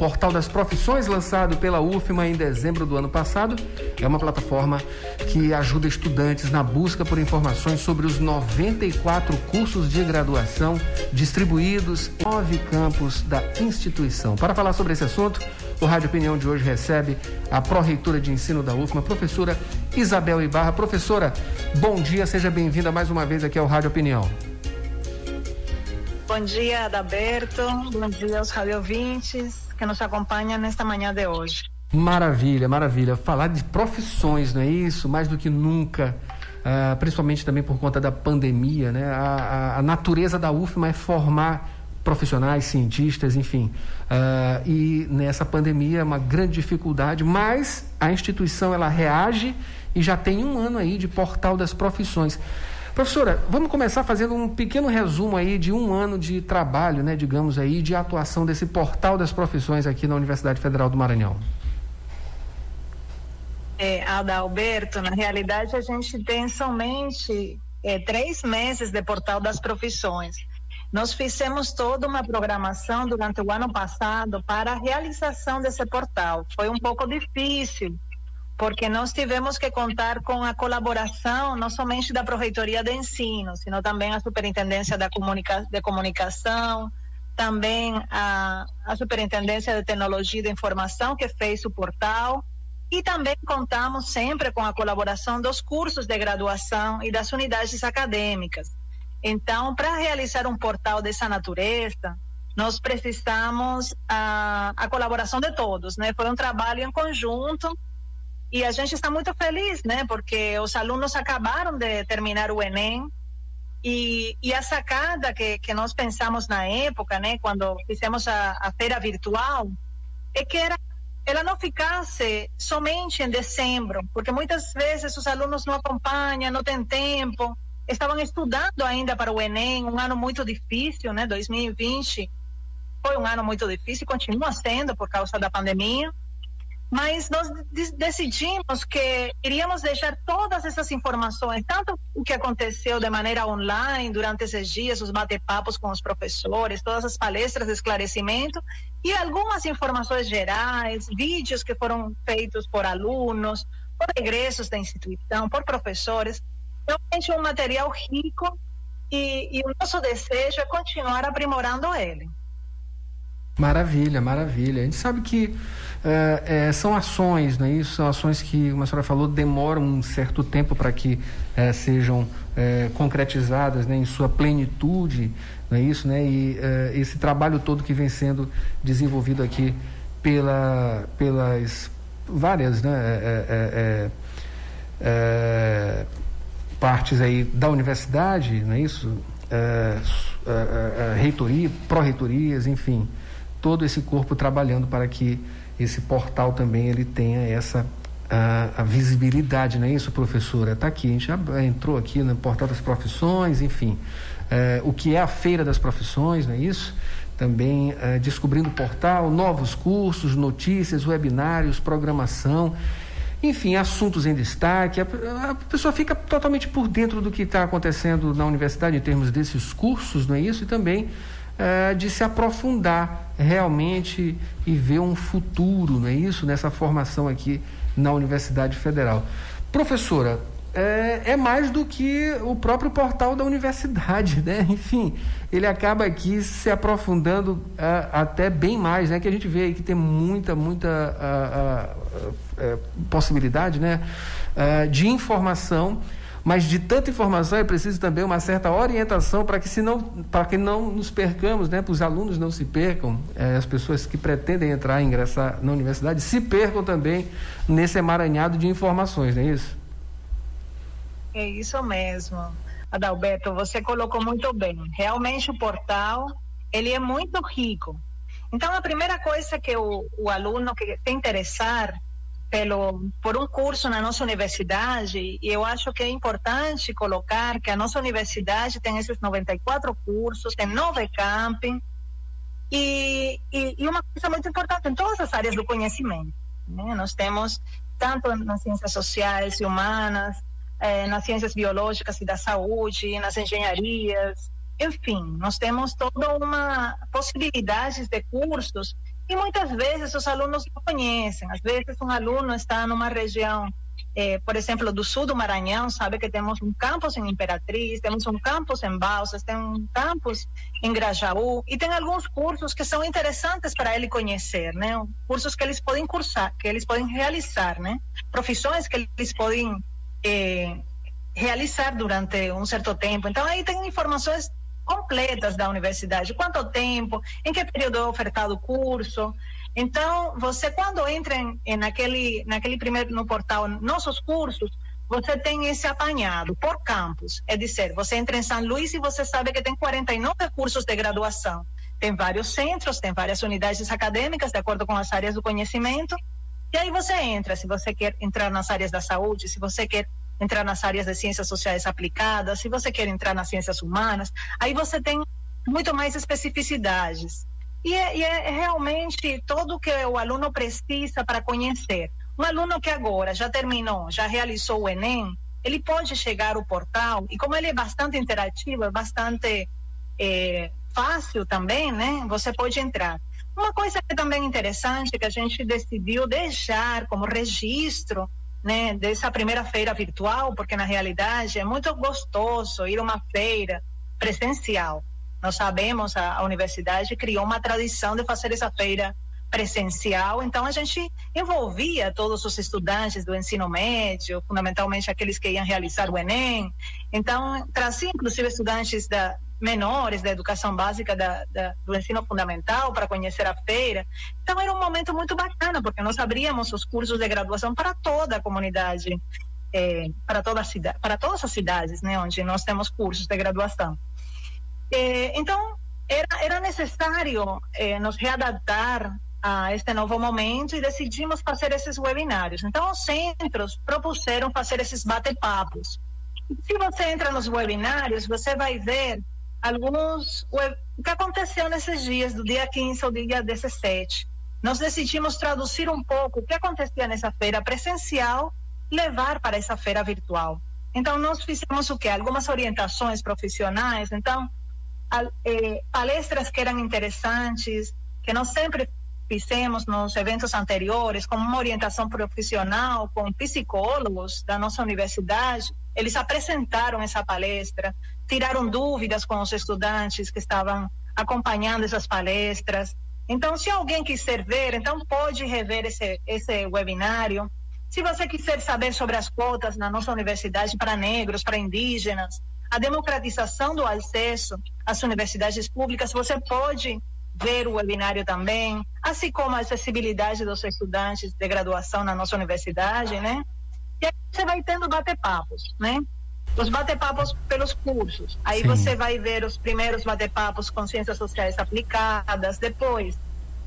Portal das Profissões, lançado pela UFMA em dezembro do ano passado, é uma plataforma que ajuda estudantes na busca por informações sobre os 94 cursos de graduação distribuídos em nove campos da instituição. Para falar sobre esse assunto, o Rádio Opinião de hoje recebe a pró-reitora de ensino da UFMA, professora Isabel Ibarra. Professora, bom dia, seja bem-vinda mais uma vez aqui ao Rádio Opinião. Bom dia, Adalberto. Bom dia aos radiovintes que nos acompanham nesta manhã de hoje. Maravilha, maravilha. Falar de profissões, não é isso? Mais do que nunca. Uh, principalmente também por conta da pandemia, né? A, a, a, natureza da UFMA é formar profissionais, cientistas, enfim. Uh, e nessa pandemia é uma grande dificuldade, mas a instituição ela reage e já tem um ano aí de portal das profissões. Professora, vamos começar fazendo um pequeno resumo aí de um ano de trabalho, né, digamos aí, de atuação desse portal das profissões aqui na Universidade Federal do Maranhão. É, Adalberto, na realidade a gente tem somente é, três meses de portal das profissões. Nós fizemos toda uma programação durante o ano passado para a realização desse portal. Foi um pouco difícil, porque nós tivemos que contar com a colaboração não somente da Proreitoria de Ensino, sino também a Superintendência da Comunica de Comunicação, também a, a Superintendência de Tecnologia e de Informação, que fez o portal, e também contamos sempre com a colaboração dos cursos de graduação e das unidades acadêmicas. Então, para realizar um portal dessa natureza, nós precisamos a, a colaboração de todos, né? Foi um trabalho em conjunto e a gente está muito feliz, né? Porque os alunos acabaram de terminar o Enem e, e a sacada que, que nós pensamos na época, né? Quando fizemos a, a feira virtual, é que era ela não ficasse somente em dezembro, porque muitas vezes os alunos não acompanham, não têm tempo, estavam estudando ainda para o Enem, um ano muito difícil, né? 2020 foi um ano muito difícil, continua sendo por causa da pandemia mas nós decidimos que iríamos deixar todas essas informações, tanto o que aconteceu de maneira online durante esses dias, os bate-papos com os professores, todas as palestras de esclarecimento e algumas informações gerais, vídeos que foram feitos por alunos, por egressos da instituição, por professores. Realmente um material rico e, e o nosso desejo é continuar aprimorando ele. Maravilha, maravilha. A gente sabe que é, é, são ações, não é isso? São ações que, como a senhora falou, demoram um certo tempo para que é, sejam é, concretizadas né, em sua plenitude, não é isso? Né? E é, esse trabalho todo que vem sendo desenvolvido aqui pela, pelas várias né, é, partes aí da universidade, não é isso? reitoria, pró-reitorias, enfim, todo esse corpo trabalhando para que esse portal também ele tenha essa a, a visibilidade, não é isso, professora? Está aqui, a gente já entrou aqui no portal das profissões, enfim, é, o que é a feira das profissões, não é isso? Também é, descobrindo o portal, novos cursos, notícias, webinários, programação, enfim, assuntos em destaque. A, a pessoa fica totalmente por dentro do que está acontecendo na universidade em termos desses cursos, não é isso? E também é, de se aprofundar realmente e ver um futuro, não é isso, nessa formação aqui na Universidade Federal. Professora, é, é, mais do que o próprio portal da universidade, né? Enfim, ele acaba aqui se aprofundando é, até bem mais, né? Que a gente vê aí que tem muita, muita a, a, possibilidade, né? É, de informação mas de tanta informação é preciso também uma certa orientação para que, se não, para que não nos percamos, né, para os alunos não se percam, é, as pessoas que pretendem entrar e ingressar na universidade se percam também nesse emaranhado de informações, não é isso? É isso mesmo. Adalberto, você colocou muito bem. Realmente o portal, ele é muito rico. Então, a primeira coisa que o, o aluno que se interessar pelo, por um curso na nossa universidade, e eu acho que é importante colocar que a nossa universidade tem esses 94 cursos, tem nove camping, e, e, e uma coisa muito importante em todas as áreas do conhecimento. Né? Nós temos, tanto nas ciências sociais e humanas, eh, nas ciências biológicas e da saúde, nas engenharias, enfim, nós temos toda uma possibilidades de cursos E muitas vezes os alunos não conhecem. Às vezes um aluno está numa região, eh, por exemplo, do sul do Maranhão, sabe que temos um campus em Imperatriz, temos um campus em Balsas, tem um campus em Grajaú, e tem alguns cursos que são interessantes para ele conhecer, né? Cursos que eles podem cursar, que eles podem realizar, né? Profissões que eles podem eh, realizar durante um certo tempo. Então aí tem informações completas da universidade. Quanto tempo, em que período é ofertado o curso. Então, você quando entra em, em, naquele, naquele primeiro no portal Nossos Cursos, você tem esse apanhado por campus. É dizer, você entra em São Luís e você sabe que tem 49 cursos de graduação. Tem vários centros, tem várias unidades acadêmicas, de acordo com as áreas do conhecimento. E aí você entra, se você quer entrar nas áreas da saúde, se você quer entrar nas áreas de ciências sociais aplicadas, se você quer entrar nas ciências humanas, aí você tem muito mais especificidades. E é, e é realmente tudo que o aluno precisa para conhecer. Um aluno que agora já terminou, já realizou o Enem, ele pode chegar ao portal e como ele é bastante interativo, é bastante é, fácil também, né? Você pode entrar. Uma coisa que também é interessante que a gente decidiu deixar como registro né, dessa primeira feira virtual, porque na realidade é muito gostoso ir a uma feira presencial. Nós sabemos, a, a universidade criou uma tradição de fazer essa feira presencial, então a gente envolvia todos os estudantes do ensino médio, fundamentalmente aqueles que iam realizar o Enem, então trazia inclusive estudantes da, menores da educação básica da, da, do ensino fundamental para conhecer a feira. Então era um momento muito bacana, porque nós abríamos os cursos de graduação para toda a comunidade, eh, para, toda cidade, para todas as cidades, né, onde nós temos cursos de graduação. Eh, então era, era necessário eh, nos readaptar a este novo momento e decidimos fazer esses webinários. Então os centros propuseram fazer esses bate-papos. Se você entra nos webinários, você vai ver alguns. O que aconteceu nesses dias, do dia 15 ao dia 17? Nós decidimos traduzir um pouco o que acontecia nessa feira presencial, levar para essa feira virtual. Então, nós fizemos o quê? Algumas orientações profissionais. Então, eh, palestras que eram interessantes, que nós sempre fizemos nos eventos anteriores, como uma orientação profissional com psicólogos da nossa universidade. Eles apresentaram essa palestra, tiraram dúvidas com os estudantes que estavam acompanhando essas palestras. Então, se alguém quiser ver, então pode rever esse, esse webinário. Se você quiser saber sobre as cotas na nossa universidade para negros, para indígenas, a democratização do acesso às universidades públicas, você pode ver o webinário também, assim como a acessibilidade dos estudantes de graduação na nossa universidade, né? E aí você vai tendo bate-papos, né? os bate-papos pelos cursos. Aí Sim. você vai ver os primeiros bate-papos com ciências sociais aplicadas, depois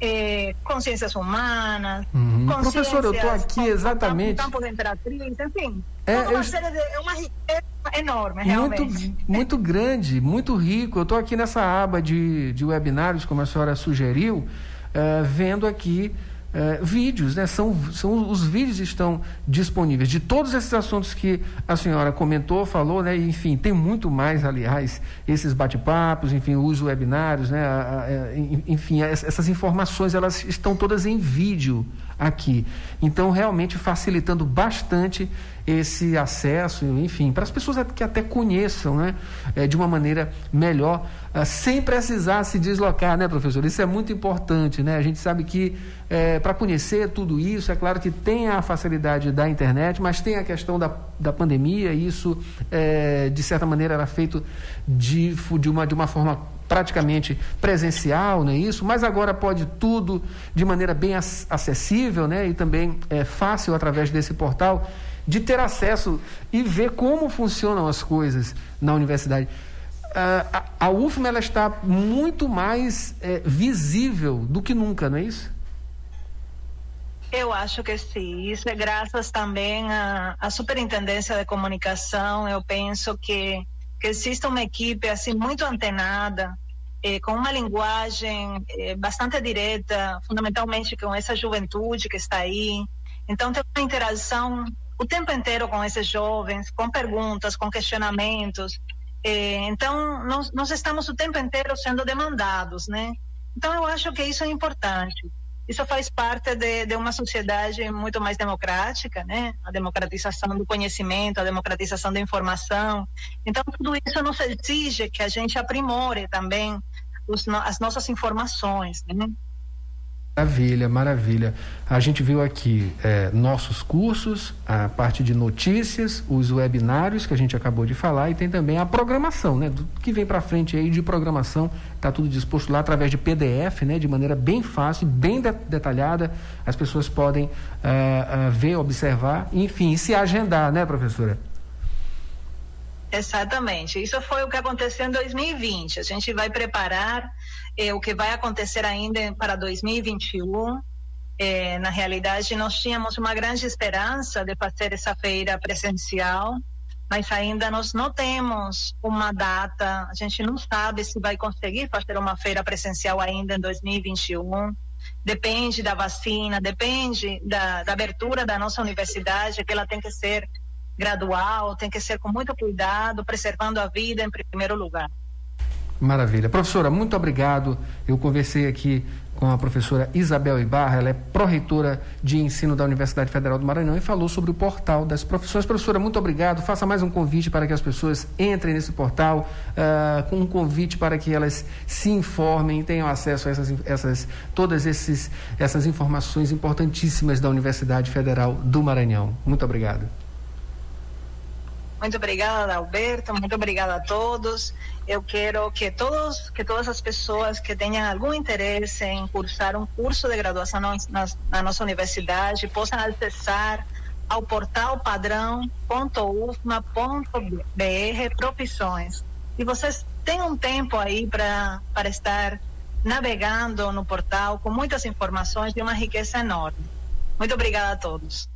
eh, consciências humanas. Uhum. Professor, eu estou aqui com, exatamente. Com campo de imperatriz, enfim. É, uma, eu... série de, é uma riqueza enorme, realmente. Muito, muito grande, muito rico. Eu estou aqui nessa aba de, de webinários, como a senhora sugeriu, uh, vendo aqui é, vídeos, né? São, são, os vídeos estão disponíveis de todos esses assuntos que a senhora comentou, falou, né? Enfim, tem muito mais, aliás, esses bate-papos, enfim, os webinários, né? A, a, é, enfim, essas informações elas estão todas em vídeo aqui. Então, realmente facilitando bastante esse acesso, enfim, para as pessoas que até conheçam né, é, de uma maneira melhor, é, sem precisar se deslocar, né, professor? Isso é muito importante, né? A gente sabe que é, para conhecer tudo isso, é claro que tem a facilidade da internet, mas tem a questão da, da pandemia, e isso, é, de certa maneira, era feito de, de, uma, de uma forma praticamente presencial, não é isso? Mas agora pode tudo de maneira bem acessível, né? E também é fácil através desse portal de ter acesso e ver como funcionam as coisas na universidade. Uh, a, a UFMA ela está muito mais é, visível do que nunca, não é isso? Eu acho que sim. Isso é graças também à Superintendência de Comunicação. Eu penso que, que existe uma equipe assim muito antenada, eh, com uma linguagem eh, bastante direta, fundamentalmente com essa juventude que está aí. Então tem uma interação o tempo inteiro com esses jovens, com perguntas, com questionamentos. Eh, então, nós, nós estamos o tempo inteiro sendo demandados, né? Então, eu acho que isso é importante. Isso faz parte de, de, uma sociedade muito mais democrática, né? A democratização do conhecimento, a democratização da informação. Então, tudo isso nos exige que a gente aprimore também os, as nossas informações, né? Maravilha, maravilha. A gente viu aqui é, nossos cursos, a parte de notícias, os webinários que a gente acabou de falar e tem também a programação, né? Do que vem para frente aí de programação, está tudo disposto lá através de PDF, né? De maneira bem fácil, bem de detalhada. As pessoas podem uh, uh, ver, observar, enfim, se agendar, né, professora? Exatamente. Isso foi o que aconteceu em 2020. A gente vai preparar eh, o que vai acontecer ainda para 2021. Eh, na realidade, nós tínhamos uma grande esperança de fazer essa feira presencial, mas ainda nós não temos uma data. A gente não sabe se vai conseguir fazer uma feira presencial ainda em 2021 depende da vacina, depende da, da, abertura da nossa universidade, que ela tem que ser gradual, tem que ser com muito cuidado, preservando a vida em primeiro lugar. Maravilha. Professora, muito obrigado. Eu conversei aqui com a professora Isabel Ibarra, ela é pró-reitora de ensino da Universidade Federal do Maranhão e falou sobre o portal das profissões. Professora, muito obrigado. Faça mais um convite para que as pessoas entrem nesse portal, uh, com um convite para que elas se informem, tenham acesso a essas, essas, todas esses, essas informações importantíssimas da Universidade Federal do Maranhão. Muito obrigado. Muito obrigada, Alberto. Muito obrigada a todos. Eu quero que todos, que todas as pessoas que tenham algum interesse em cursar um curso de graduação na, na nossa universidade possam acessar ao portal padrão.ufma.br profissões. E vocês têm um tempo aí para estar navegando no portal com muitas informações de uma riqueza enorme. Muito obrigada a todos.